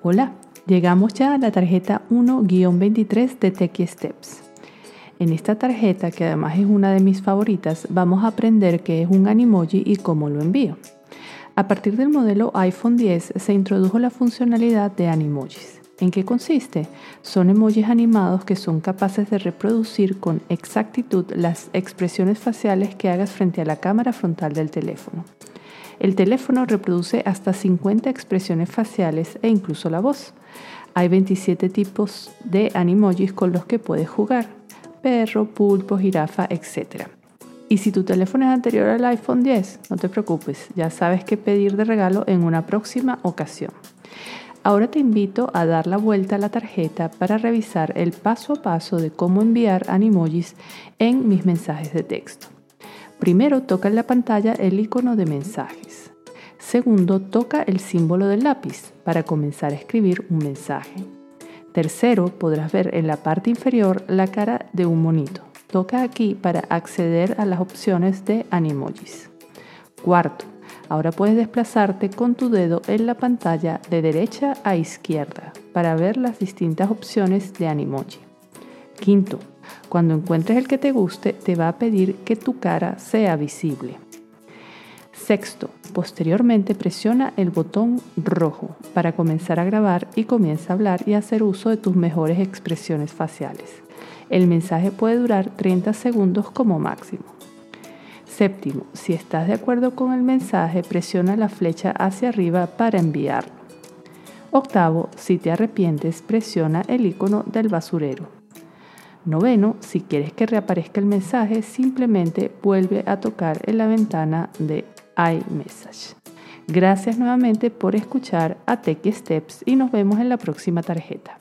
Hola, llegamos ya a la tarjeta 1-23 de Techie Steps. En esta tarjeta, que además es una de mis favoritas, vamos a aprender qué es un Animoji y cómo lo envío. A partir del modelo iPhone 10 se introdujo la funcionalidad de Animojis. ¿En qué consiste? Son emojis animados que son capaces de reproducir con exactitud las expresiones faciales que hagas frente a la cámara frontal del teléfono. El teléfono reproduce hasta 50 expresiones faciales e incluso la voz. Hay 27 tipos de animojis con los que puedes jugar. Perro, pulpo, jirafa, etc. Y si tu teléfono es anterior al iPhone 10, no te preocupes, ya sabes qué pedir de regalo en una próxima ocasión. Ahora te invito a dar la vuelta a la tarjeta para revisar el paso a paso de cómo enviar animojis en mis mensajes de texto. Primero toca en la pantalla el icono de mensajes. Segundo, toca el símbolo del lápiz para comenzar a escribir un mensaje. Tercero, podrás ver en la parte inferior la cara de un monito. Toca aquí para acceder a las opciones de Animojis. Cuarto, ahora puedes desplazarte con tu dedo en la pantalla de derecha a izquierda para ver las distintas opciones de Animoji. Quinto, cuando encuentres el que te guste, te va a pedir que tu cara sea visible. Sexto, posteriormente presiona el botón rojo para comenzar a grabar y comienza a hablar y hacer uso de tus mejores expresiones faciales. El mensaje puede durar 30 segundos como máximo. Séptimo, si estás de acuerdo con el mensaje, presiona la flecha hacia arriba para enviarlo. Octavo, si te arrepientes, presiona el icono del basurero. Noveno, si quieres que reaparezca el mensaje, simplemente vuelve a tocar en la ventana de iMessage. Gracias nuevamente por escuchar a Techie Steps y nos vemos en la próxima tarjeta.